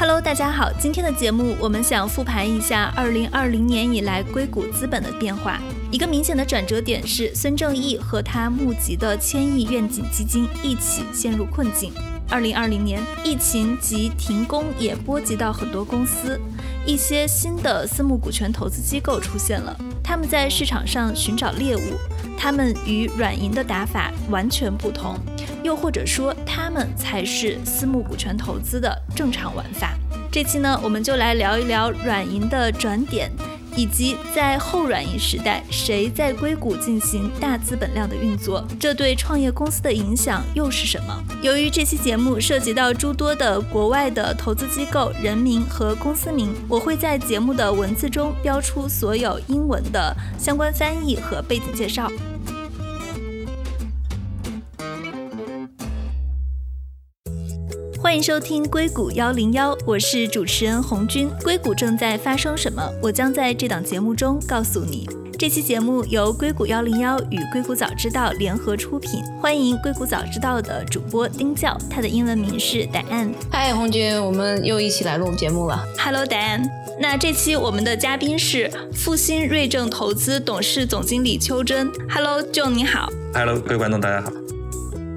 Hello，大家好，今天的节目我们想复盘一下2020年以来硅谷资本的变化。一个明显的转折点是孙正义和他募集的千亿愿景基金一起陷入困境。2020年，疫情及停工也波及到很多公司，一些新的私募股权投资机构出现了，他们在市场上寻找猎物，他们与软银的打法完全不同。又或者说，他们才是私募股权投资的正常玩法。这期呢，我们就来聊一聊软银的转点，以及在后软银时代，谁在硅谷进行大资本量的运作，这对创业公司的影响又是什么？由于这期节目涉及到诸多的国外的投资机构人名和公司名，我会在节目的文字中标出所有英文的相关翻译和背景介绍。欢迎收听硅谷幺零幺，我是主持人红军。硅谷正在发生什么？我将在这档节目中告诉你。这期节目由硅谷幺零幺与硅谷早知道联合出品，欢迎硅谷早知道的主播丁教，他的英文名是 Diane。嗨，红军，我们又一起来录节目了。Hello，Diane。那这期我们的嘉宾是复兴瑞正投资董事总经理邱真。Hello，Joe，你好。Hello，各位观众，大家好。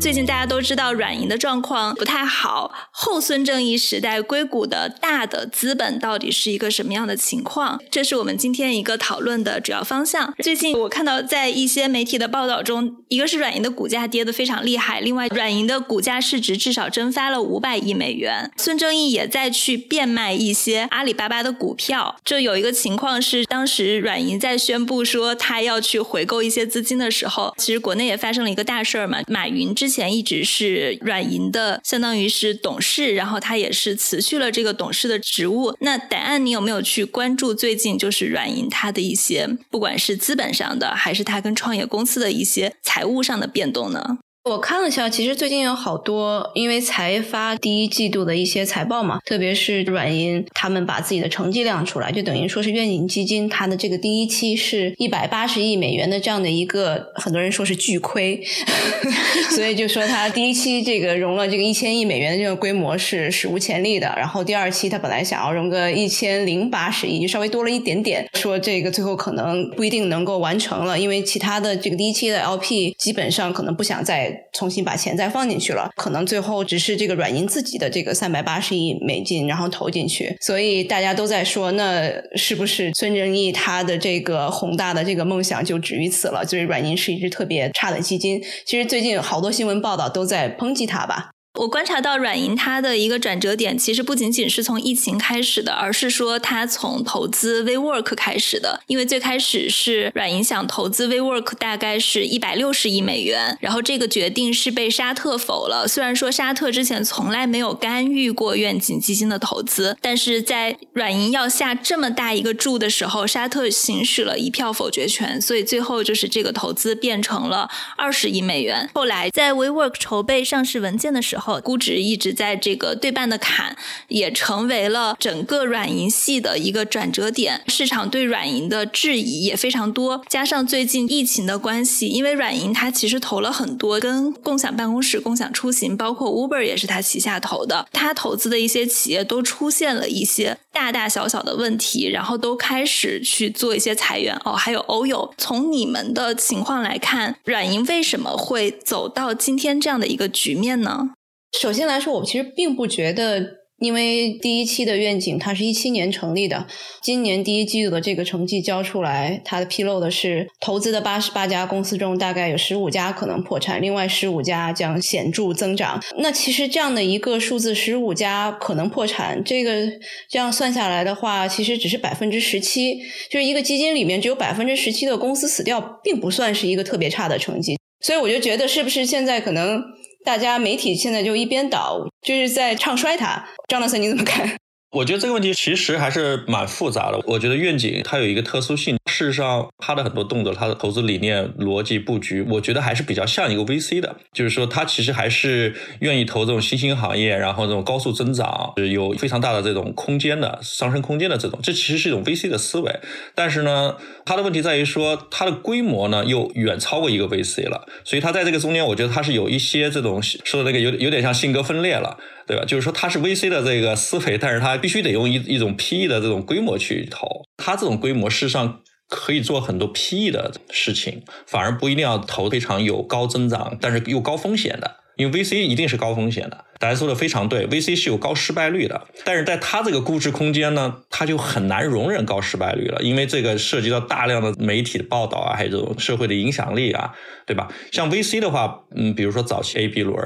最近大家都知道软银的状况不太好，后孙正义时代硅谷的大的资本到底是一个什么样的情况？这是我们今天一个讨论的主要方向。最近我看到在一些媒体的报道中，一个是软银的股价跌得非常厉害，另外软银的股价市值至少蒸发了五百亿美元。孙正义也在去变卖一些阿里巴巴的股票。这有一个情况是，当时软银在宣布说他要去回购一些资金的时候，其实国内也发生了一个大事儿嘛，马云之前一直是软银的，相当于是董事，然后他也是辞去了这个董事的职务。那答案你有没有去关注最近就是软银它的一些，不管是资本上的，还是它跟创业公司的一些财务上的变动呢？我看了一下，其实最近有好多，因为才发第一季度的一些财报嘛，特别是软银，他们把自己的成绩亮出来，就等于说是愿景基金它的这个第一期是一百八十亿美元的这样的一个，很多人说是巨亏，所以就说它第一期这个融了这个一千亿美元的这个规模是史无前例的。然后第二期它本来想要融个一千零八十亿，就稍微多了一点点，说这个最后可能不一定能够完成了，因为其他的这个第一期的 LP 基本上可能不想再。重新把钱再放进去了，可能最后只是这个软银自己的这个三百八十亿美金，然后投进去，所以大家都在说，那是不是孙正义他的这个宏大的这个梦想就止于此了？就是软银是一支特别差的基金。其实最近好多新闻报道都在抨击他吧。我观察到软银它的一个转折点，其实不仅仅是从疫情开始的，而是说它从投资 WeWork 开始的。因为最开始是软银想投资 WeWork，大概是一百六十亿美元，然后这个决定是被沙特否了。虽然说沙特之前从来没有干预过愿景基金的投资，但是在软银要下这么大一个注的时候，沙特行使了一票否决权，所以最后就是这个投资变成了二十亿美元。后来在 WeWork 筹备上市文件的时候，后估值一直在这个对半的坎，也成为了整个软银系的一个转折点。市场对软银的质疑也非常多，加上最近疫情的关系，因为软银它其实投了很多跟共享办公室、共享出行，包括 Uber 也是它旗下投的。它投资的一些企业都出现了一些大大小小的问题，然后都开始去做一些裁员。哦，还有欧友。从你们的情况来看，软银为什么会走到今天这样的一个局面呢？首先来说，我其实并不觉得，因为第一期的愿景它是一七年成立的，今年第一季度的这个成绩交出来，它的披露的是投资的八十八家公司中，大概有十五家可能破产，另外十五家将显著增长。那其实这样的一个数字，十五家可能破产，这个这样算下来的话，其实只是百分之十七，就是一个基金里面只有百分之十七的公司死掉，并不算是一个特别差的成绩。所以我就觉得，是不是现在可能？大家媒体现在就一边倒，就是在唱衰他。张老师，你怎么看？我觉得这个问题其实还是蛮复杂的。我觉得愿景它有一个特殊性，事实上它的很多动作、它的投资理念、逻辑布局，我觉得还是比较像一个 VC 的，就是说它其实还是愿意投这种新兴行业，然后这种高速增长、有非常大的这种空间的上升空间的这种，这其实是一种 VC 的思维。但是呢，它的问题在于说它的规模呢又远超过一个 VC 了，所以它在这个中间，我觉得它是有一些这种说的那个有有点像性格分裂了。对吧？就是说它是 VC 的这个思维，但是它必须得用一一种 PE 的这种规模去投。它这种规模事实上可以做很多 PE 的事情，反而不一定要投非常有高增长，但是又高风险的。因为 VC 一定是高风险的，大家说的非常对，VC 是有高失败率的，但是在它这个估值空间呢，它就很难容忍高失败率了，因为这个涉及到大量的媒体的报道啊，还有这种社会的影响力啊，对吧？像 VC 的话，嗯，比如说早期 A、B 轮。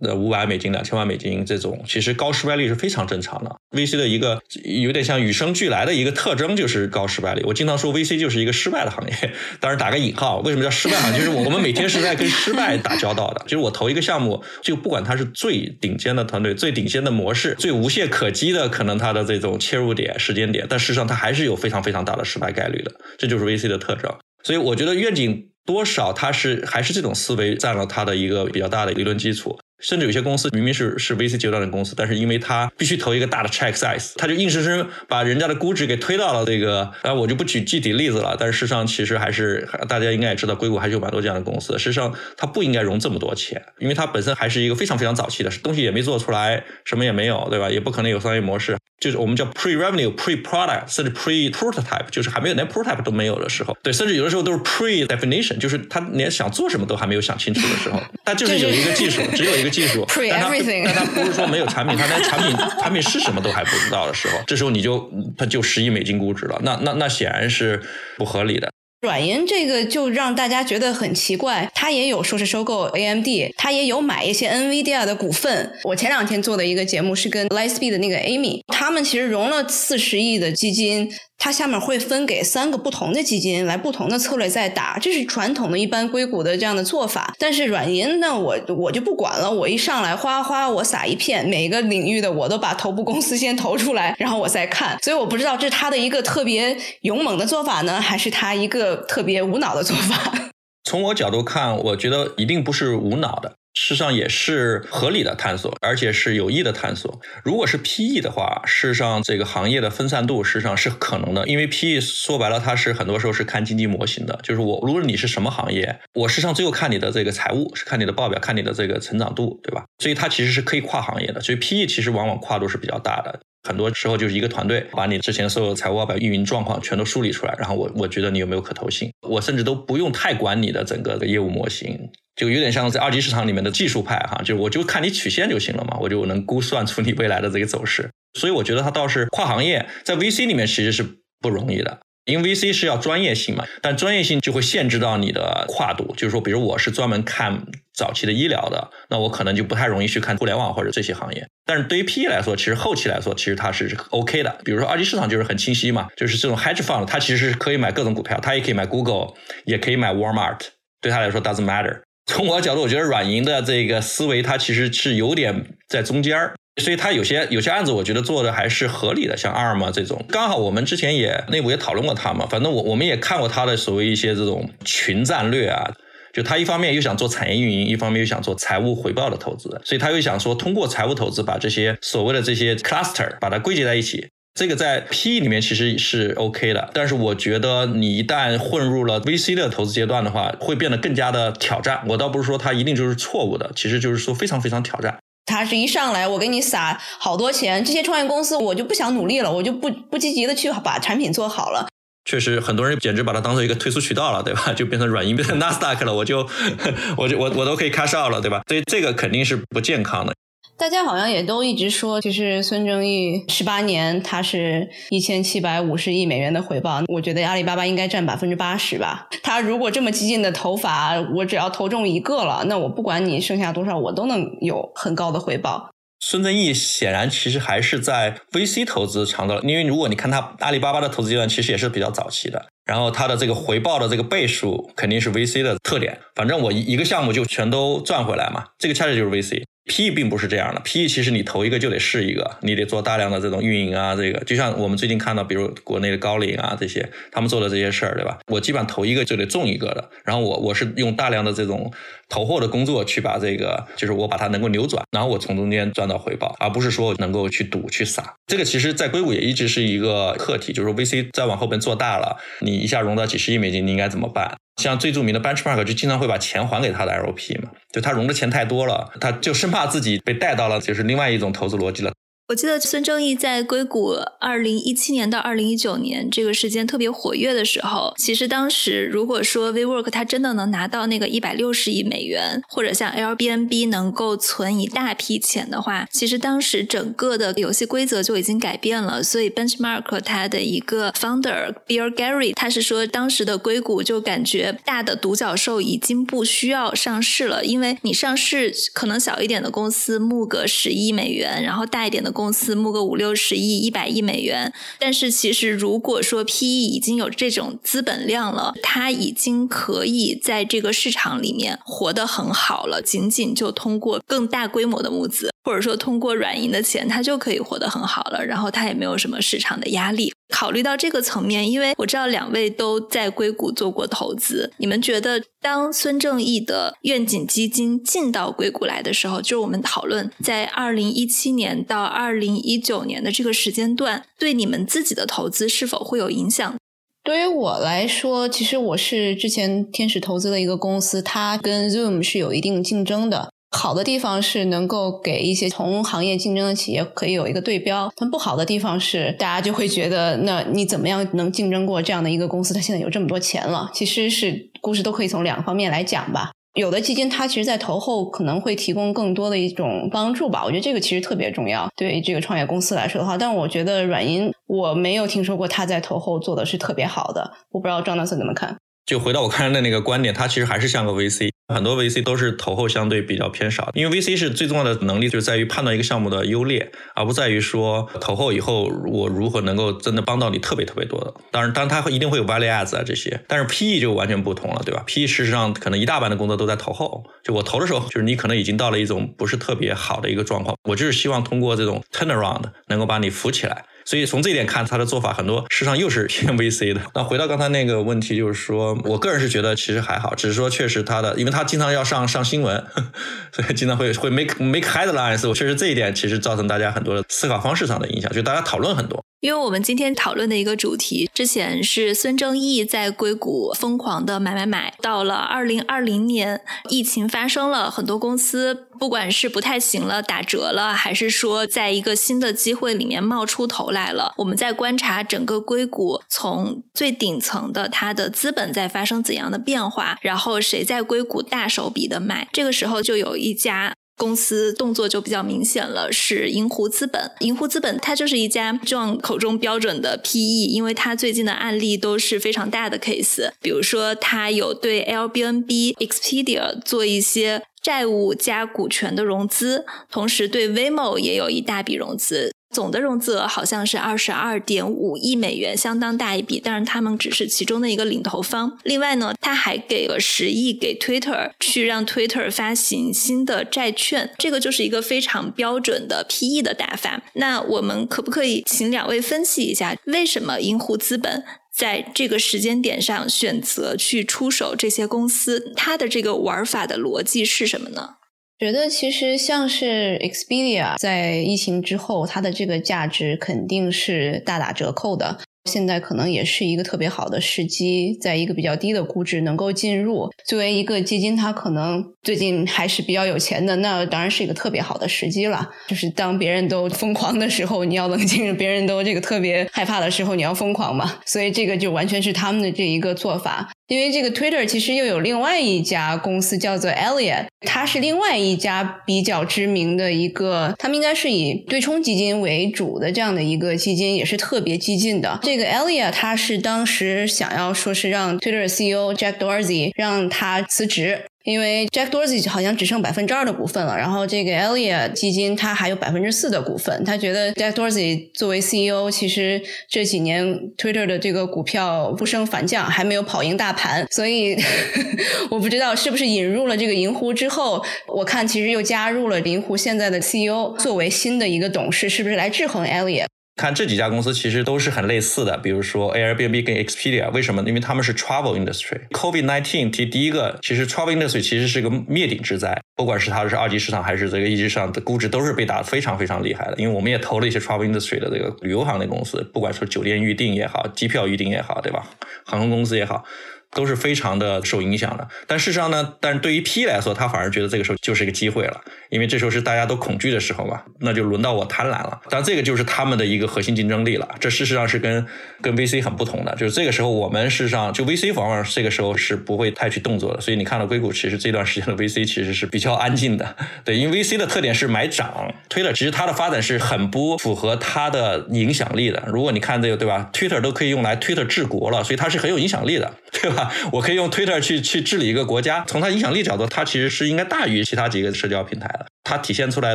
呃，五百美金、两千万美金这种，其实高失败率是非常正常的。VC 的一个有点像与生俱来的一个特征就是高失败率。我经常说 VC 就是一个失败的行业，当然打个引号。为什么叫失败行业？就是我我们每天是在跟失败打交道的。就是我投一个项目，就不管它是最顶尖的团队、最顶尖的模式、最无懈可击的可能它的这种切入点、时间点，但事实上它还是有非常非常大的失败概率的。这就是 VC 的特征。所以我觉得愿景多少它是还是这种思维占了它的一个比较大的理论基础。甚至有些公司明明是是 VC 阶段的公司，但是因为它必须投一个大的 check size，它就硬生生把人家的估值给推到了这个。啊，我就不举具体例子了。但是事实上，其实还是大家应该也知道，硅谷还是有蛮多这样的公司。事实上，它不应该融这么多钱，因为它本身还是一个非常非常早期的东西，也没做出来，什么也没有，对吧？也不可能有商业模式。就是我们叫 pre revenue、pre product，甚至 pre prototype，就是还没有连 prototype 都没有的时候。对，甚至有的时候都是 pre definition，就是他连想做什么都还没有想清楚的时候。他就是有一个技术，只有一个技术，但他但他不是说没有产品，他连产品产品是什么都还不知道的时候，这时候你就他就十亿美金估值了，那那那显然是不合理的。软银这个就让大家觉得很奇怪，他也有说是收购 AMD，他也有买一些 NVIDIA 的股份。我前两天做的一个节目是跟 Lightspeed 的那个 Amy，他们其实融了四十亿的基金。它下面会分给三个不同的基金来不同的策略在打，这是传统的一般硅谷的这样的做法。但是软银呢，我我就不管了，我一上来哗哗我撒一片，每个领域的我都把头部公司先投出来，然后我再看。所以我不知道这是他的一个特别勇猛的做法呢，还是他一个特别无脑的做法。从我角度看，我觉得一定不是无脑的。事实上也是合理的探索，而且是有益的探索。如果是 PE 的话，事实上这个行业的分散度实际上是可能的，因为 PE 说白了，它是很多时候是看经济模型的。就是我，无论你是什么行业，我实际上最后看你的这个财务，是看你的报表，看你的这个成长度，对吧？所以它其实是可以跨行业的。所以 PE 其实往往跨度是比较大的，很多时候就是一个团队把你之前所有的财务报表、运营状况全都梳理出来，然后我我觉得你有没有可投性，我甚至都不用太管你的整个的业务模型。就有点像在二级市场里面的技术派哈，就我就看你曲线就行了嘛，我就能估算出你未来的这个走势。所以我觉得它倒是跨行业，在 VC 里面其实是不容易的，因为 VC 是要专业性嘛，但专业性就会限制到你的跨度。就是说，比如我是专门看早期的医疗的，那我可能就不太容易去看互联网或者这些行业。但是对于 PE 来说，其实后期来说，其实它是 OK 的。比如说二级市场就是很清晰嘛，就是这种 hedge fund，它其实是可以买各种股票，它也可以买 Google，也可以买 Walmart，对他来说 doesn't matter。从我的角度，我觉得软银的这个思维，它其实是有点在中间儿，所以它有些有些案子，我觉得做的还是合理的，像 ARM 这种。刚好我们之前也内部也讨论过它嘛，反正我我们也看过它的所谓一些这种群战略啊，就他一方面又想做产业运营，一方面又想做财务回报的投资，所以他又想说通过财务投资把这些所谓的这些 cluster 把它归结在一起。这个在 PE 里面其实是 OK 的，但是我觉得你一旦混入了 VC 的投资阶段的话，会变得更加的挑战。我倒不是说它一定就是错误的，其实就是说非常非常挑战。他是一上来我给你撒好多钱，这些创业公司我就不想努力了，我就不不积极的去把产品做好了。确实，很多人简直把它当做一个退出渠道了，对吧？就变成软银变成纳斯达克了，我就 我就我我都可以 cash out 了，对吧？所以这个肯定是不健康的。大家好像也都一直说，其实孙正义十八年他是一千七百五十亿美元的回报，我觉得阿里巴巴应该占百分之八十吧。他如果这么激进的投法，我只要投中一个了，那我不管你剩下多少，我都能有很高的回报。孙正义显然其实还是在 VC 投资长的，因为如果你看他阿里巴巴的投资阶段，其实也是比较早期的，然后他的这个回报的这个倍数肯定是 VC 的特点。反正我一一个项目就全都赚回来嘛，这个恰恰就是 VC。PE 并不是这样的，PE 其实你投一个就得试一个，你得做大量的这种运营啊，这个就像我们最近看到，比如国内的高瓴啊这些，他们做的这些事儿，对吧？我基本上投一个就得中一个的，然后我我是用大量的这种投货的工作去把这个，就是我把它能够扭转，然后我从中间赚到回报，而不是说能够去赌去撒。这个其实，在硅谷也一直是一个课题，就是 VC 再往后边做大了，你一下融到几十亿美金，你应该怎么办？像最著名的 Benchmark 就经常会把钱还给他的 LP 嘛，就他融的钱太多了，他就生怕自己被带到了就是另外一种投资逻辑了。我记得孙正义在硅谷二零一七年到二零一九年这个时间特别活跃的时候，其实当时如果说 WeWork 它真的能拿到那个一百六十亿美元，或者像 Airbnb 能够存一大批钱的话，其实当时整个的游戏规则就已经改变了。所以 Benchmark 它的一个 founder Bill Gary 他是说，当时的硅谷就感觉大的独角兽已经不需要上市了，因为你上市可能小一点的公司募个十亿美元，然后大一点的。公司募个五六十亿、一百亿美元，但是其实如果说 PE 已经有这种资本量了，它已经可以在这个市场里面活得很好了。仅仅就通过更大规模的募资，或者说通过软银的钱，它就可以活得很好了。然后它也没有什么市场的压力。考虑到这个层面，因为我知道两位都在硅谷做过投资，你们觉得当孙正义的愿景基金进到硅谷来的时候，就是我们讨论在二零一七年到二零一九年的这个时间段，对你们自己的投资是否会有影响？对于我来说，其实我是之前天使投资的一个公司，它跟 Zoom 是有一定竞争的。好的地方是能够给一些同行业竞争的企业可以有一个对标，但不好的地方是大家就会觉得，那你怎么样能竞争过这样的一个公司？它现在有这么多钱了，其实是故事都可以从两个方面来讲吧。有的基金它其实，在投后可能会提供更多的一种帮助吧。我觉得这个其实特别重要，对于这个创业公司来说的话。但我觉得软银，我没有听说过他在投后做的是特别好的。我不知道张大森怎么看。就回到我刚才的那个观点，它其实还是像个 VC，很多 VC 都是投后相对比较偏少，因为 VC 是最重要的能力，就是在于判断一个项目的优劣，而不在于说投后以后我如何能够真的帮到你特别特别多的。当然，当然它会一定会有 value adds 啊这些，但是 PE 就完全不同了，对吧？PE 事实上可能一大半的工作都在投后，就我投的时候，就是你可能已经到了一种不是特别好的一个状况，我就是希望通过这种 turnaround 能够把你扶起来。所以从这一点看，他的做法很多，事实上又是 偏 VC 的。那回到刚才那个问题，就是说我个人是觉得其实还好，只是说确实他的，因为他经常要上上新闻，所以经常会会 make make headlines。我确实这一点其实造成大家很多的思考方式上的影响，就大家讨论很多。因为我们今天讨论的一个主题，之前是孙正义在硅谷疯狂的买买买，到了二零二零年，疫情发生了，很多公司不管是不太行了，打折了，还是说在一个新的机会里面冒出头来了，我们在观察整个硅谷从最顶层的它的资本在发生怎样的变化，然后谁在硅谷大手笔的买，这个时候就有一家。公司动作就比较明显了，是银湖资本。银湖资本它就是一家 John 口中标准的 PE，因为它最近的案例都是非常大的 case，比如说它有对 Airbnb、Expedia 做一些债务加股权的融资，同时对 v m o 也有一大笔融资。总的融资额好像是二十二点五亿美元，相当大一笔。但是他们只是其中的一个领头方。另外呢，他还给了十亿给 Twitter，去让 Twitter 发行新的债券。这个就是一个非常标准的 PE 的打法。那我们可不可以请两位分析一下，为什么银湖资本在这个时间点上选择去出手这些公司？它的这个玩法的逻辑是什么呢？觉得其实像是 Expedia 在疫情之后，它的这个价值肯定是大打折扣的。现在可能也是一个特别好的时机，在一个比较低的估值能够进入。作为一个基金，它可能最近还是比较有钱的，那当然是一个特别好的时机了。就是当别人都疯狂的时候，你要冷静；别人都这个特别害怕的时候，你要疯狂嘛。所以这个就完全是他们的这一个做法。因为这个 Twitter 其实又有另外一家公司叫做 Elliot，它是另外一家比较知名的一个，他们应该是以对冲基金为主的这样的一个基金，也是特别激进的。这个 Elliott 他是当时想要说是让 Twitter CEO Jack Dorsey 让他辞职。因为 Jack Dorsey 好像只剩百分之二的股份了，然后这个 elliot 基金它还有百分之四的股份。他觉得 Jack Dorsey 作为 CEO，其实这几年 Twitter 的这个股票不升反降，还没有跑赢大盘。所以 我不知道是不是引入了这个银湖之后，我看其实又加入了银湖现在的 CEO 作为新的一个董事，是不是来制衡 elliot 看这几家公司其实都是很类似的，比如说 Airbnb 跟 Expedia，为什么？因为他们是 travel industry。Covid nineteen 提第一个，其实 travel industry 其实是个灭顶之灾，不管是它是二级市场还是这个一级市场的估值都是被打得非常非常厉害的。因为我们也投了一些 travel industry 的这个旅游行业公司，不管说酒店预订也好，机票预订也好，对吧？航空公司也好，都是非常的受影响的。但事实上呢，但是对于 P 来说，他反而觉得这个时候就是一个机会了，因为这时候是大家都恐惧的时候嘛，那就轮到我贪婪了。但这个就是他们的一个核心竞争力了。这事实上是跟跟 VC 很不同的，就是这个时候我们事实上就 VC 往往这个时候是不会太去动作的。所以你看到硅谷其实这段时间的 VC 其实是比较安静的，对，因为 VC 的特点是买涨推了，其实它的发展是很不符合它的影响力的。如果你看这个对吧，Twitter 都可以用来 Twitter 治国了，所以它是很有影响力的，对吧？我可以用 Twitter 去去治理一个国家，从它影响力角度，它其实是应该大于其他几个社交平台的。它体现出来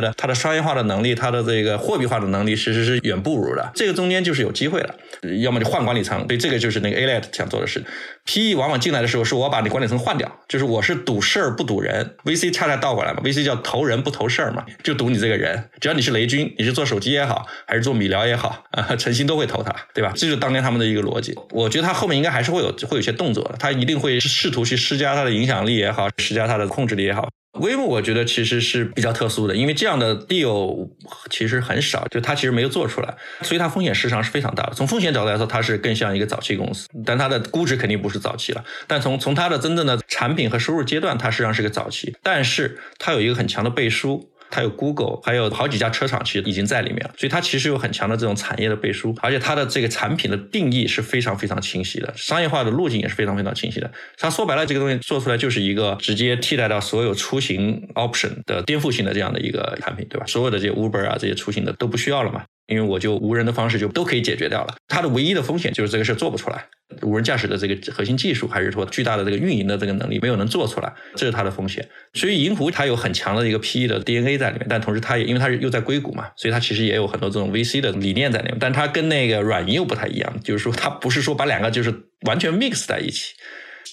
的它的商业化的能力，它的这个货币化的能力，其实是远不如的。这个中间就是有机会了，要么就换管理层。对，这个就是那个 A-Let 想做的事。PE 往往进来的时候，是我把你管理层换掉，就是我是赌事儿不赌人。VC 恰恰倒过来嘛，VC 叫投人不投事儿嘛，就赌你这个人。只要你是雷军，你是做手机也好，还是做米聊也好，啊，诚心都会投他，对吧？这就是当年他们的一个逻辑。我觉得他后面应该还是会有会有些动作的，他一定会试图去施加他的影响力也好，施加他的控制力也好。微盟我觉得其实是比较特殊的，因为这样的 deal 其实很少，就它其实没有做出来，所以它风险市场是非常大的。从风险角度来说，它是更像一个早期公司，但它的估值肯定不是早期了。但从从它的真正的产品和收入阶段，它实际上是个早期，但是它有一个很强的背书。它有 Google，还有好几家车厂，其实已经在里面了，所以它其实有很强的这种产业的背书，而且它的这个产品的定义是非常非常清晰的，商业化的路径也是非常非常清晰的。它说白了，这个东西做出来就是一个直接替代到所有出行 option 的颠覆性的这样的一个产品，对吧？所有的这些 Uber 啊，这些出行的都不需要了嘛。因为我就无人的方式就都可以解决掉了，它的唯一的风险就是这个事做不出来，无人驾驶的这个核心技术还是说巨大的这个运营的这个能力没有能做出来，这是它的风险。所以银湖它有很强的一个 PE 的 DNA 在里面，但同时它也因为它是又在硅谷嘛，所以它其实也有很多这种 VC 的理念在里面，但它跟那个软银又不太一样，就是说它不是说把两个就是完全 mix 在一起。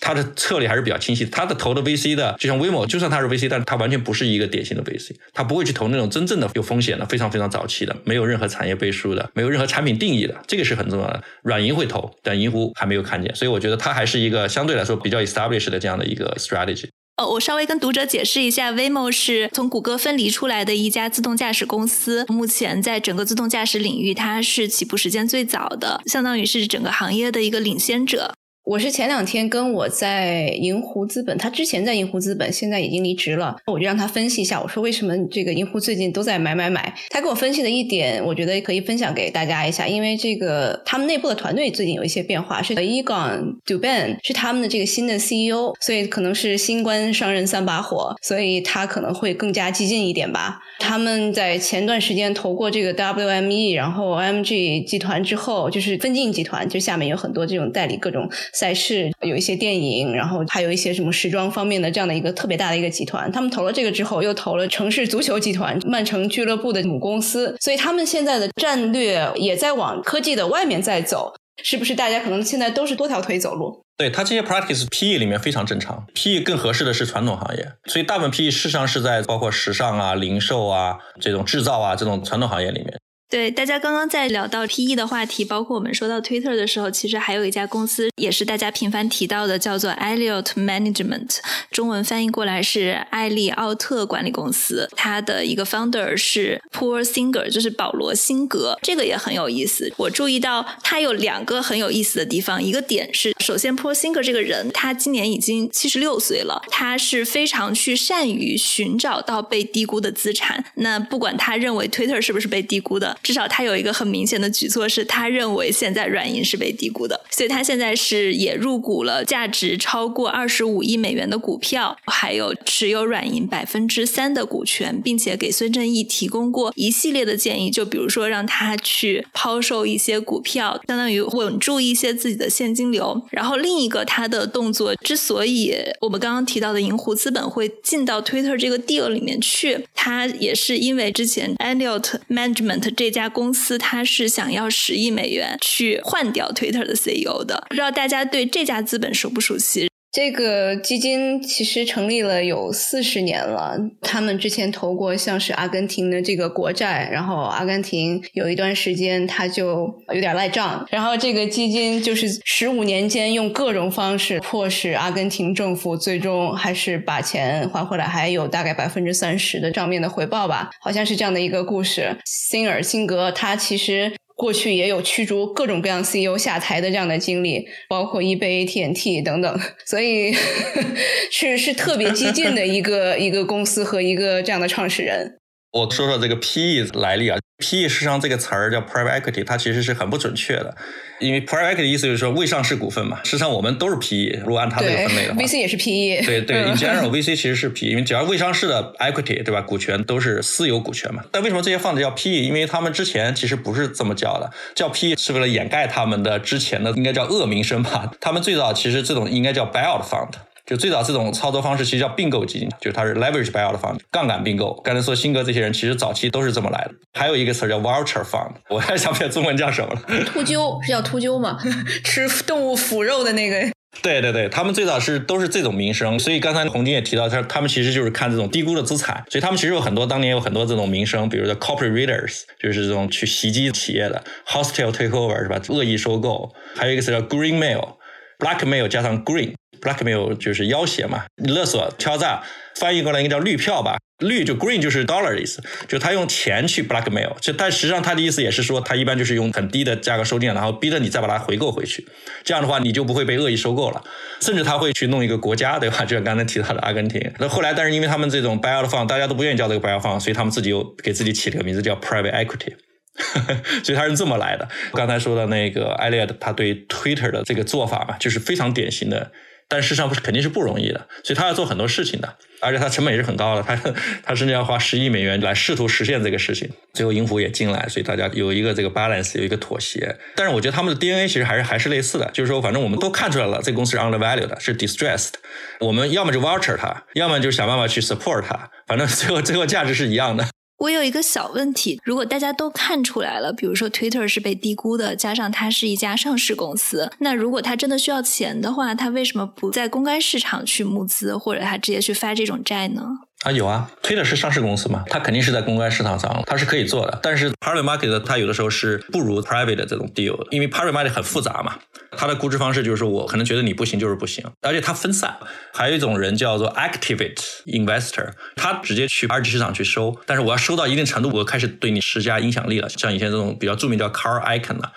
他的策略还是比较清晰，他的投的 VC 的，就像 WeMo，就算他是 VC，但是他完全不是一个典型的 VC，他不会去投那种真正的有风险的、非常非常早期的、没有任何产业背书的、没有任何产品定义的，这个是很重要的。软银会投，但银湖还没有看见，所以我觉得它还是一个相对来说比较 established 的这样的一个 strategy。呃，我稍微跟读者解释一下，WeMo 是从谷歌分离出来的一家自动驾驶公司，目前在整个自动驾驶领域，它是起步时间最早的，相当于是整个行业的一个领先者。我是前两天跟我在银湖资本，他之前在银湖资本，现在已经离职了。我就让他分析一下，我说为什么这个银湖最近都在买买买？他给我分析的一点，我觉得可以分享给大家一下。因为这个他们内部的团队最近有一些变化，是 Egon Dubin 是他们的这个新的 CEO，所以可能是新官上任三把火，所以他可能会更加激进一点吧。他们在前段时间投过这个 WME，然后 MG 集团之后，就是分镜集团，就下面有很多这种代理各种。赛事有一些电影，然后还有一些什么时装方面的这样的一个特别大的一个集团。他们投了这个之后，又投了城市足球集团曼城俱乐部的母公司，所以他们现在的战略也在往科技的外面在走。是不是大家可能现在都是多条腿走路？对他这些 practice PE 里面非常正常，PE 更合适的是传统行业，所以大部分 PE 事实上是在包括时尚啊、零售啊、这种制造啊这种传统行业里面。对，大家刚刚在聊到 PE 的话题，包括我们说到 Twitter 的时候，其实还有一家公司也是大家频繁提到的，叫做 Elliot Management，中文翻译过来是艾利奥特管理公司。它的一个 founder 是 Paul Singer，就是保罗·辛格，这个也很有意思。我注意到它有两个很有意思的地方，一个点是，首先 Paul Singer 这个人，他今年已经七十六岁了，他是非常去善于寻找到被低估的资产。那不管他认为 Twitter 是不是被低估的。至少他有一个很明显的举措，是他认为现在软银是被低估的，所以他现在是也入股了价值超过二十五亿美元的股票，还有持有软银百分之三的股权，并且给孙正义提供过一系列的建议，就比如说让他去抛售一些股票，相当于稳住一些自己的现金流。然后另一个他的动作，之所以我们刚刚提到的银湖资本会进到 Twitter 这个 deal 里面去，他也是因为之前 Elliott Management 这。家公司他是想要十亿美元去换掉 Twitter 的 CEO 的，不知道大家对这家资本熟不熟悉？这个基金其实成立了有四十年了，他们之前投过像是阿根廷的这个国债，然后阿根廷有一段时间他就有点赖账，然后这个基金就是十五年间用各种方式迫使阿根廷政府最终还是把钱还回来，还有大概百分之三十的账面的回报吧，好像是这样的一个故事。辛尔辛格他其实。过去也有驱逐各种各样 CEO 下台的这样的经历，包括 eBay、AT&T 等等，所以 是是特别激进的一个一个公司和一个这样的创始人。我说说这个 PE 来历啊，PE 实际上这个词儿叫 private equity，它其实是很不准确的，因为 private equity 意思就是说未上市股份嘛。实际上我们都是 PE，如果按它这个分类的话，VC 也是 PE。对对，in general VC 其实是 PE，因为只要未上市的 equity 对吧，股权都是私有股权嘛。但为什么这些放的叫 PE？因为他们之前其实不是这么叫的，叫 PE 是为了掩盖他们的之前的应该叫恶名声吧。他们最早其实这种应该叫 buyout fund。就最早这种操作方式其实叫并购基金，就是它是 leverage buyout fund，杠杆并购。刚才说辛格这些人其实早期都是这么来的。还有一个词叫 vulture fund，我还想不起来中文叫什么了。秃鹫是叫秃鹫吗？吃动物腐肉的那个。对对对，他们最早是都是这种名声。所以刚才洪金也提到，他他们其实就是看这种低估的资产。所以他们其实有很多当年有很多这种名声，比如说 corporate raiders，就是这种去袭击企业的 hostile takeover 是吧？恶意收购。还有一个词叫 green mail，blackmail 加上 green。Blackmail 就是要挟嘛，勒索、敲诈，翻译过来应该叫绿票吧？绿就 green 就是 dollar 的意思，就他用钱去 blackmail，就但实际上他的意思也是说，他一般就是用很低的价格收进，然后逼着你再把它回购回去，这样的话你就不会被恶意收购了，甚至他会去弄一个国家，对吧？就像刚才提到的阿根廷。那后来，但是因为他们这种 buyout fund，大家都不愿意叫这个 buyout fund，所以他们自己又给自己起了个名字叫 private equity，所以他是这么来的。刚才说的那个艾利亚，他对 Twitter 的这个做法嘛，就是非常典型的。但事实上不是肯定是不容易的，所以他要做很多事情的，而且他成本也是很高的，他他甚至要花十亿美元来试图实现这个事情。最后，银湖也进来，所以大家有一个这个 balance，有一个妥协。但是我觉得他们的 DNA 其实还是还是类似的，就是说，反正我们都看出来了，这公司是 undervalued 的，是 distressed。我们要么就 voucher 它，要么就想办法去 support 它，反正最后最后价值是一样的。我有一个小问题，如果大家都看出来了，比如说 Twitter 是被低估的，加上它是一家上市公司，那如果它真的需要钱的话，它为什么不在公开市场去募资，或者它直接去发这种债呢？啊，有啊，Twitter 是上市公司嘛，它肯定是在公开市场上，它是可以做的。但是 private market 它有的时候是不如 private 的这种 deal，因为 private market 很复杂嘛，它的估值方式就是我可能觉得你不行就是不行，而且它分散。还有一种人叫做 activate investor，他直接去二级市场去收，但是我要收到一定程度，我开始对你施加影响力了，像以前这种比较著名叫 car Icahn 的。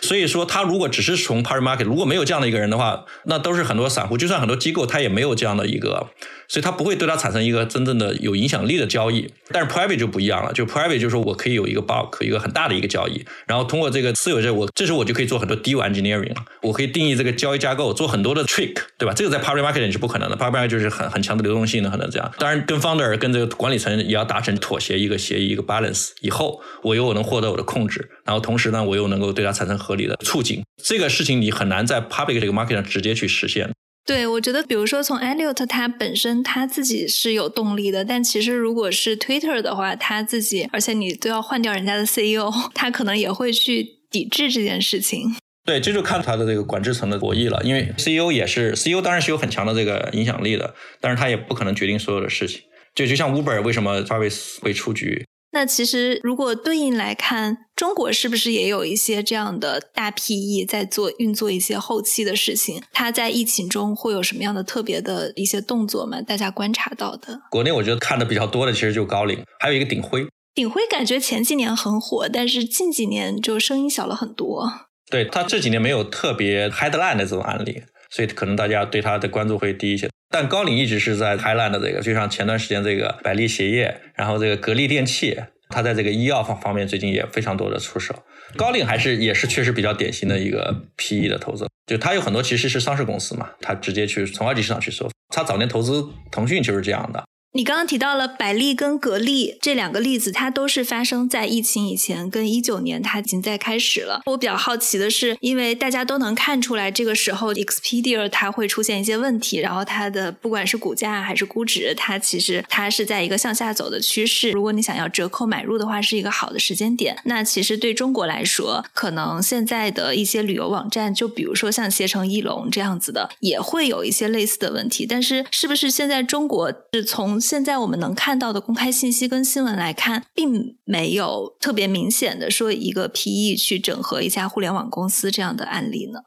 所以说，他如果只是从 private market，如果没有这样的一个人的话，那都是很多散户，就算很多机构，他也没有这样的一个。所以它不会对它产生一个真正的有影响力的交易，但是 private 就不一样了，就 private 就是说我可以有一个 bulk 一个很大的一个交易，然后通过这个私有制，我这时候我就可以做很多 deal engineering 了，我可以定义这个交易架构，做很多的 trick，对吧？这个在 public market 里是不可能的 public market 就是很很强的流动性的，可能这样。当然，跟 founder 跟这个管理层也要达成妥协一个协议一个 balance 以后，我又能获得我的控制，然后同时呢，我又能够对它产生合理的促进。这个事情你很难在 public 这个 market 上直接去实现。对，我觉得，比如说从 Elliot 他本身他自己是有动力的，但其实如果是 Twitter 的话，他自己，而且你都要换掉人家的 CEO，他可能也会去抵制这件事情。对，这就看他的这个管制层的博弈了，因为 CEO 也是 CEO，当然是有很强的这个影响力的，但是他也不可能决定所有的事情。就就像 Uber 为什么 Travis 会出局？那其实，如果对应来看，中国是不是也有一些这样的大 PE 在做运作一些后期的事情？它在疫情中会有什么样的特别的一些动作吗？大家观察到的？国内我觉得看的比较多的，其实就高瓴，还有一个鼎晖。鼎晖感觉前几年很火，但是近几年就声音小了很多。对他这几年没有特别 headline 的这种案例，所以可能大家对他的关注会低一些。但高瓴一直是在 headline 的这个，就像前段时间这个百利鞋业，然后这个格力电器。他在这个医药方方面最近也非常多的出手，高瓴还是也是确实比较典型的一个 PE 的投资，就他有很多其实是上市公司嘛，他直接去从二级市场去收，他早年投资腾讯就是这样的。你刚刚提到了百利跟格力这两个例子，它都是发生在疫情以前，跟一九年它已经在开始了。我比较好奇的是，因为大家都能看出来，这个时候 Expedia 它会出现一些问题，然后它的不管是股价还是估值，它其实它是在一个向下走的趋势。如果你想要折扣买入的话，是一个好的时间点。那其实对中国来说，可能现在的一些旅游网站，就比如说像携程、一龙这样子的，也会有一些类似的问题。但是，是不是现在中国是从现在我们能看到的公开信息跟新闻来看，并没有特别明显的说一个 PE 去整合一家互联网公司这样的案例呢。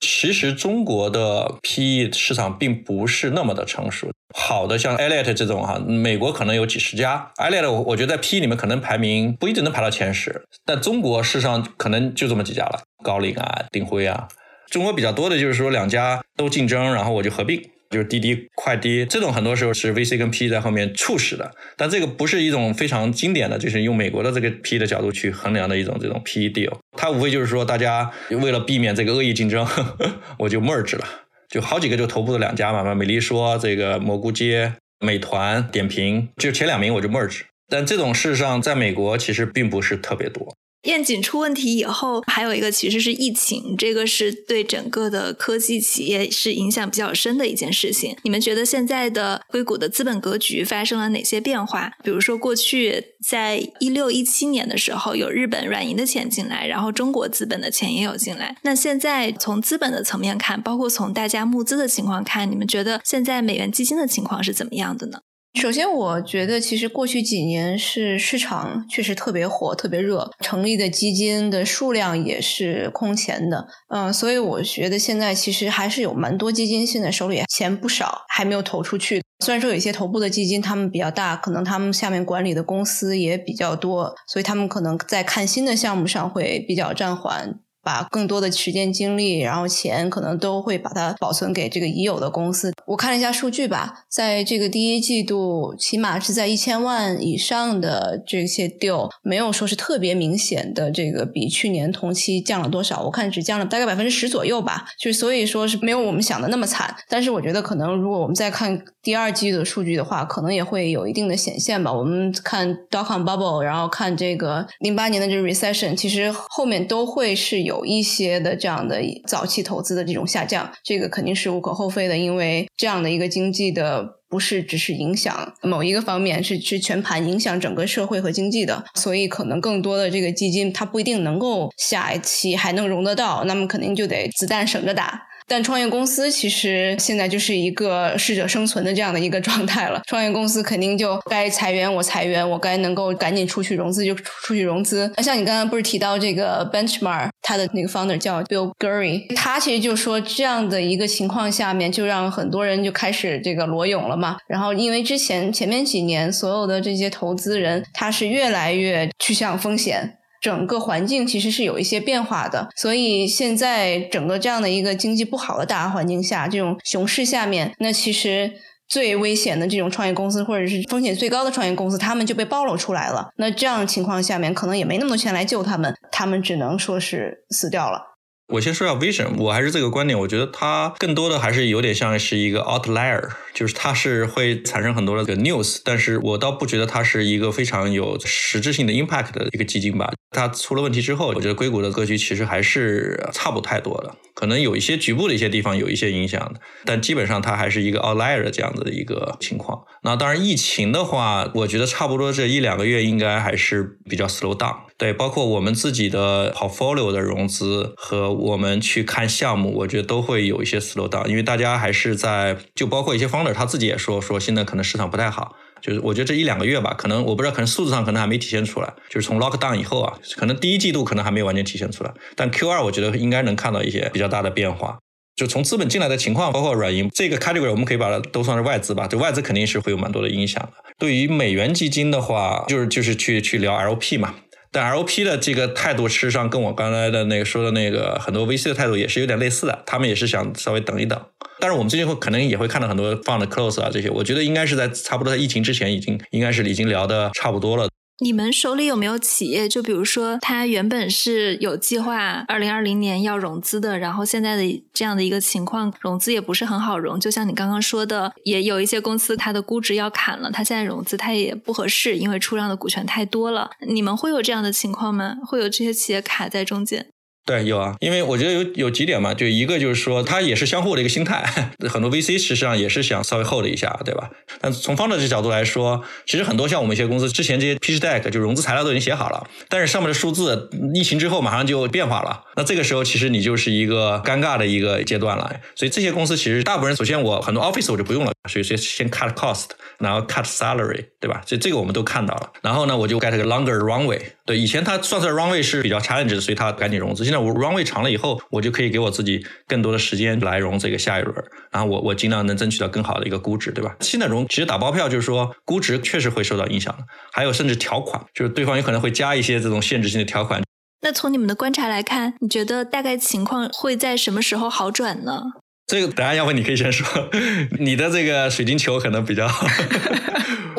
其实中国的 PE 市场并不是那么的成熟。好的，像 Elite 这种哈，美国可能有几十家。Elite，我我觉得在 PE 里面可能排名不一定能排到前十，但中国事实上可能就这么几家了，高瓴啊、鼎晖啊。中国比较多的就是说两家都竞争，然后我就合并。就是滴滴快滴这种，很多时候是 VC 跟 PE 在后面促使的，但这个不是一种非常经典的就是用美国的这个 PE 的角度去衡量的一种这种 PE deal。它无非就是说，大家为了避免这个恶意竞争，我就 merge 了，就好几个就头部的两家嘛，美丽说这个蘑菇街、美团点评，就前两名我就 merge。但这种事实上在美国其实并不是特别多。愿景出问题以后，还有一个其实是疫情，这个是对整个的科技企业是影响比较深的一件事情。你们觉得现在的硅谷的资本格局发生了哪些变化？比如说，过去在一六一七年的时候，有日本软银的钱进来，然后中国资本的钱也有进来。那现在从资本的层面看，包括从大家募资的情况看，你们觉得现在美元基金的情况是怎么样的呢？首先，我觉得其实过去几年是市场确实特别火、特别热，成立的基金的数量也是空前的。嗯，所以我觉得现在其实还是有蛮多基金现在手里钱不少，还没有投出去。虽然说有一些头部的基金他们比较大，可能他们下面管理的公司也比较多，所以他们可能在看新的项目上会比较暂缓。把更多的时间、精力，然后钱，可能都会把它保存给这个已有的公司。我看了一下数据吧，在这个第一季度，起码是在一千万以上的这些 deal，没有说是特别明显的这个比去年同期降了多少。我看只降了大概百分之十左右吧，就所以说是没有我们想的那么惨。但是我觉得可能如果我们再看第二季度的数据的话，可能也会有一定的显现吧。我们看 dotcom bubble，然后看这个零八年的这个 recession，其实后面都会是有。一些的这样的早期投资的这种下降，这个肯定是无可厚非的，因为这样的一个经济的不是只是影响某一个方面，是是全盘影响整个社会和经济的，所以可能更多的这个基金它不一定能够下一期还能融得到，那么肯定就得子弹省着打。但创业公司其实现在就是一个适者生存的这样的一个状态了。创业公司肯定就该裁员，我裁员；我该能够赶紧出去融资就出去融资。像你刚刚不是提到这个 Benchmark，他的那个 founder 叫 Bill Gurry，他其实就说这样的一个情况下面，就让很多人就开始这个裸泳了嘛。然后因为之前前面几年所有的这些投资人，他是越来越趋向风险。整个环境其实是有一些变化的，所以现在整个这样的一个经济不好的大环境下，这种熊市下面，那其实最危险的这种创业公司或者是风险最高的创业公司，他们就被暴露出来了。那这样情况下面，可能也没那么多钱来救他们，他们只能说是死掉了。我先说下 Vision，我还是这个观点，我觉得它更多的还是有点像是一个 outlier，就是它是会产生很多的这个 news，但是我倒不觉得它是一个非常有实质性的 impact 的一个基金吧。它出了问题之后，我觉得硅谷的格局其实还是差不太多的，可能有一些局部的一些地方有一些影响的，但基本上它还是一个 outlier 这样子的一个情况。那当然疫情的话，我觉得差不多这一两个月应该还是比较 slow down。对，包括我们自己的 portfolio 的融资和我们去看项目，我觉得都会有一些 slow down，因为大家还是在，就包括一些 founder 他自己也说，说现在可能市场不太好，就是我觉得这一两个月吧，可能我不知道，可能数字上可能还没体现出来，就是从 lock down 以后啊，可能第一季度可能还没有完全体现出来，但 Q 二我觉得应该能看到一些比较大的变化，就从资本进来的情况，包括软银这个 category，我们可以把它都算是外资吧，就外资肯定是会有蛮多的影响的。对于美元基金的话，就是就是去去聊 LP 嘛。但 LP 的这个态度，事实上跟我刚才的那个说的那个很多 VC 的态度也是有点类似的，他们也是想稍微等一等。但是我们最近会可能也会看到很多放的 close 啊这些，我觉得应该是在差不多在疫情之前已经应该是已经聊的差不多了。你们手里有没有企业？就比如说，他原本是有计划二零二零年要融资的，然后现在的这样的一个情况，融资也不是很好融。就像你刚刚说的，也有一些公司它的估值要砍了，它现在融资它也不合适，因为出让的股权太多了。你们会有这样的情况吗？会有这些企业卡在中间？对，有啊，因为我觉得有有几点嘛，就一个就是说，它也是相互的一个心态，很多 VC 实际上也是想稍微 hold 一下，对吧？但从方的这角度来说，其实很多像我们一些公司之前这些 pitch deck 就融资材料都已经写好了，但是上面的数字疫情之后马上就变化了，那这个时候其实你就是一个尴尬的一个阶段了。所以这些公司其实大部分人，首先我很多 office 我就不用了，所以先先 cut cost，然后 cut salary，对吧？所以这个我们都看到了。然后呢，我就 get 个 longer runway。对，以前它算出来 runway 是比较 challenge 的，所以它赶紧融资。现在我 runway 长了以后，我就可以给我自己更多的时间来融这个下一轮，然后我我尽量能争取到更好的一个估值，对吧？现在融其实打包票就是说估值确实会受到影响的，还有甚至条款，就是对方有可能会加一些这种限制性的条款。那从你们的观察来看，你觉得大概情况会在什么时候好转呢？这个答案要不你可以先说，你的这个水晶球可能比较。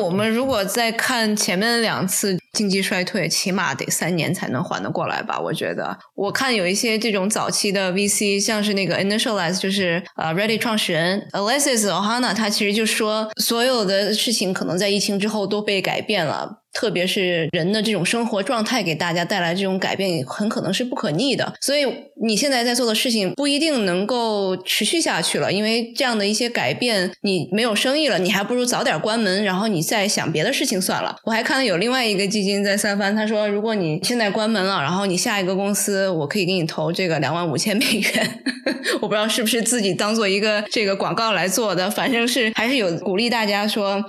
我们如果再看前面两次经济衰退，起码得三年才能缓得过来吧？我觉得，我看有一些这种早期的 VC，像是那个 Initialize，就是呃 Ready 创始人 Alexis Ohana，他其实就说，所有的事情可能在疫情之后都被改变了。特别是人的这种生活状态给大家带来这种改变，很可能是不可逆的。所以你现在在做的事情不一定能够持续下去了，因为这样的一些改变，你没有生意了，你还不如早点关门，然后你再想别的事情算了。我还看到有另外一个基金在三番，他说如果你现在关门了，然后你下一个公司，我可以给你投这个两万五千美元。我不知道是不是自己当做一个这个广告来做的，反正是还是有鼓励大家说。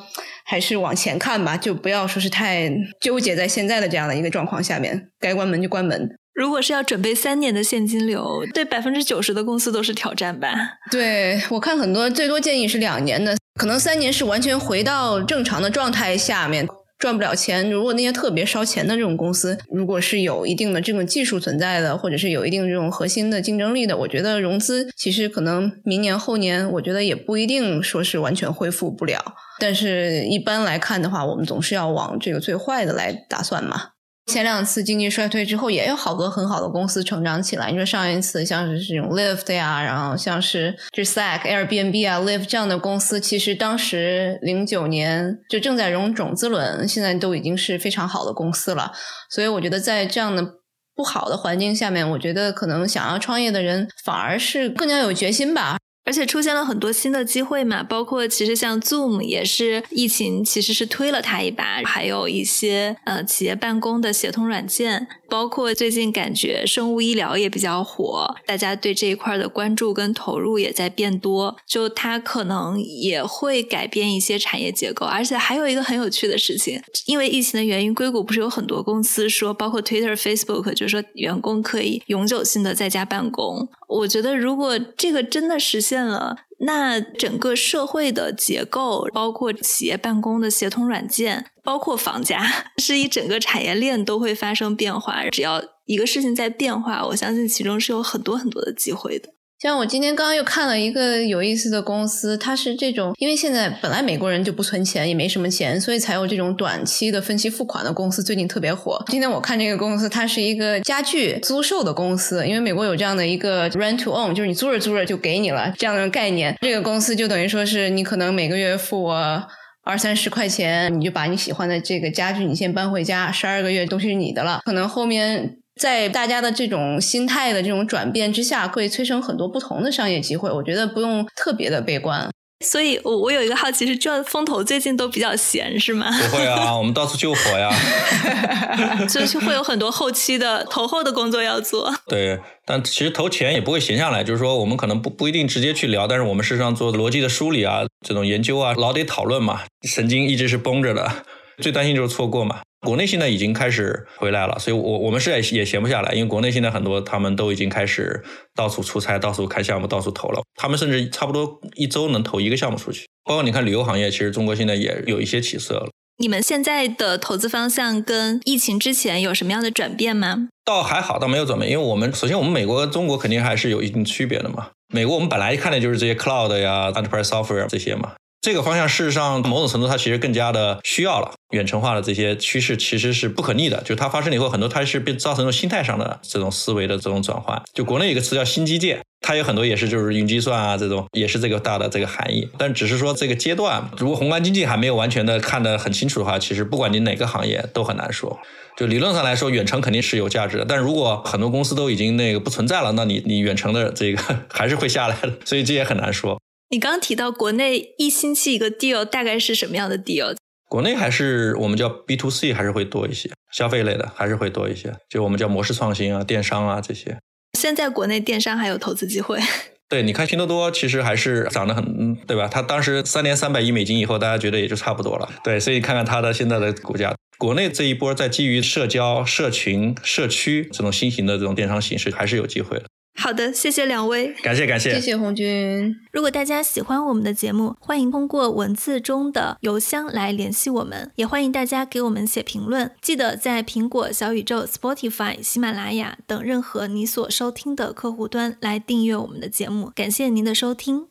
还是往前看吧，就不要说是太纠结在现在的这样的一个状况下面，该关门就关门。如果是要准备三年的现金流，对百分之九十的公司都是挑战吧？对我看很多最多建议是两年的，可能三年是完全回到正常的状态下面。赚不了钱。如果那些特别烧钱的这种公司，如果是有一定的这种技术存在的，或者是有一定这种核心的竞争力的，我觉得融资其实可能明年后年，我觉得也不一定说是完全恢复不了。但是一般来看的话，我们总是要往这个最坏的来打算嘛。前两次经济衰退之后，也有好多很好的公司成长起来。你说上一次像是这种 Lyft 呀，然后像是就是 Slack、Airbnb 啊、Lyft 这样的公司，其实当时零九年就正在融种子轮，现在都已经是非常好的公司了。所以我觉得在这样的不好的环境下面，我觉得可能想要创业的人反而是更加有决心吧。而且出现了很多新的机会嘛，包括其实像 Zoom 也是疫情其实是推了它一把，还有一些呃企业办公的协同软件，包括最近感觉生物医疗也比较火，大家对这一块的关注跟投入也在变多，就它可能也会改变一些产业结构。而且还有一个很有趣的事情，因为疫情的原因，硅谷不是有很多公司说，包括 Twitter、Facebook，就是说员工可以永久性的在家办公。我觉得如果这个真的实现，了，那整个社会的结构，包括企业办公的协同软件，包括房价，是一整个产业链都会发生变化。只要一个事情在变化，我相信其中是有很多很多的机会的。像我今天刚刚又看了一个有意思的公司，它是这种，因为现在本来美国人就不存钱，也没什么钱，所以才有这种短期的分期付款的公司，最近特别火。今天我看这个公司，它是一个家具租售的公司，因为美国有这样的一个 rent to own，就是你租着租着就给你了这样的概念。这个公司就等于说是你可能每个月付我二三十块钱，你就把你喜欢的这个家具你先搬回家，十二个月都是你的了，可能后面。在大家的这种心态的这种转变之下，会催生很多不同的商业机会。我觉得不用特别的悲观。所以，我我有一个好奇是，这风投最近都比较闲是吗？不会啊，我们到处救火呀。就是会有很多后期的投后的工作要做。对，但其实投钱也不会闲下来，就是说我们可能不不一定直接去聊，但是我们事实上做逻辑的梳理啊，这种研究啊，老得讨论嘛，神经一直是绷着的。最担心就是错过嘛。国内现在已经开始回来了，所以，我我们是也也闲不下来，因为国内现在很多他们都已经开始到处出差、到处看项目、到处投了。他们甚至差不多一周能投一个项目出去。包括你看旅游行业，其实中国现在也有一些起色了。你们现在的投资方向跟疫情之前有什么样的转变吗？倒还好，倒没有转变，因为我们首先我们美国跟中国肯定还是有一定区别的嘛。美国我们本来看的就是这些 cloud 呀、enterprise software 这些嘛。这个方向事实上某种程度它其实更加的需要了，远程化的这些趋势其实是不可逆的，就它发生了以后，很多它是被造成了心态上的这种思维的这种转换。就国内有个词叫新基建，它有很多也是就是云计算啊这种，也是这个大的这个含义。但只是说这个阶段，如果宏观经济还没有完全的看得很清楚的话，其实不管你哪个行业都很难说。就理论上来说，远程肯定是有价值的，但如果很多公司都已经那个不存在了，那你你远程的这个 还是会下来的，所以这也很难说。你刚刚提到国内一星期一个 deal，大概是什么样的 deal？国内还是我们叫 B to C，还是会多一些，消费类的还是会多一些，就我们叫模式创新啊、电商啊这些。现在国内电商还有投资机会？对，你看拼多多其实还是涨得很，对吧？它当时三年三百亿美金以后，大家觉得也就差不多了。对，所以看看它的现在的股价。国内这一波在基于社交、社群、社区这种新型的这种电商形式，还是有机会的。好的，谢谢两位，感谢感谢，谢谢红军。如果大家喜欢我们的节目，欢迎通过文字中的邮箱来联系我们，也欢迎大家给我们写评论。记得在苹果、小宇宙、Spotify、喜马拉雅等任何你所收听的客户端来订阅我们的节目。感谢您的收听。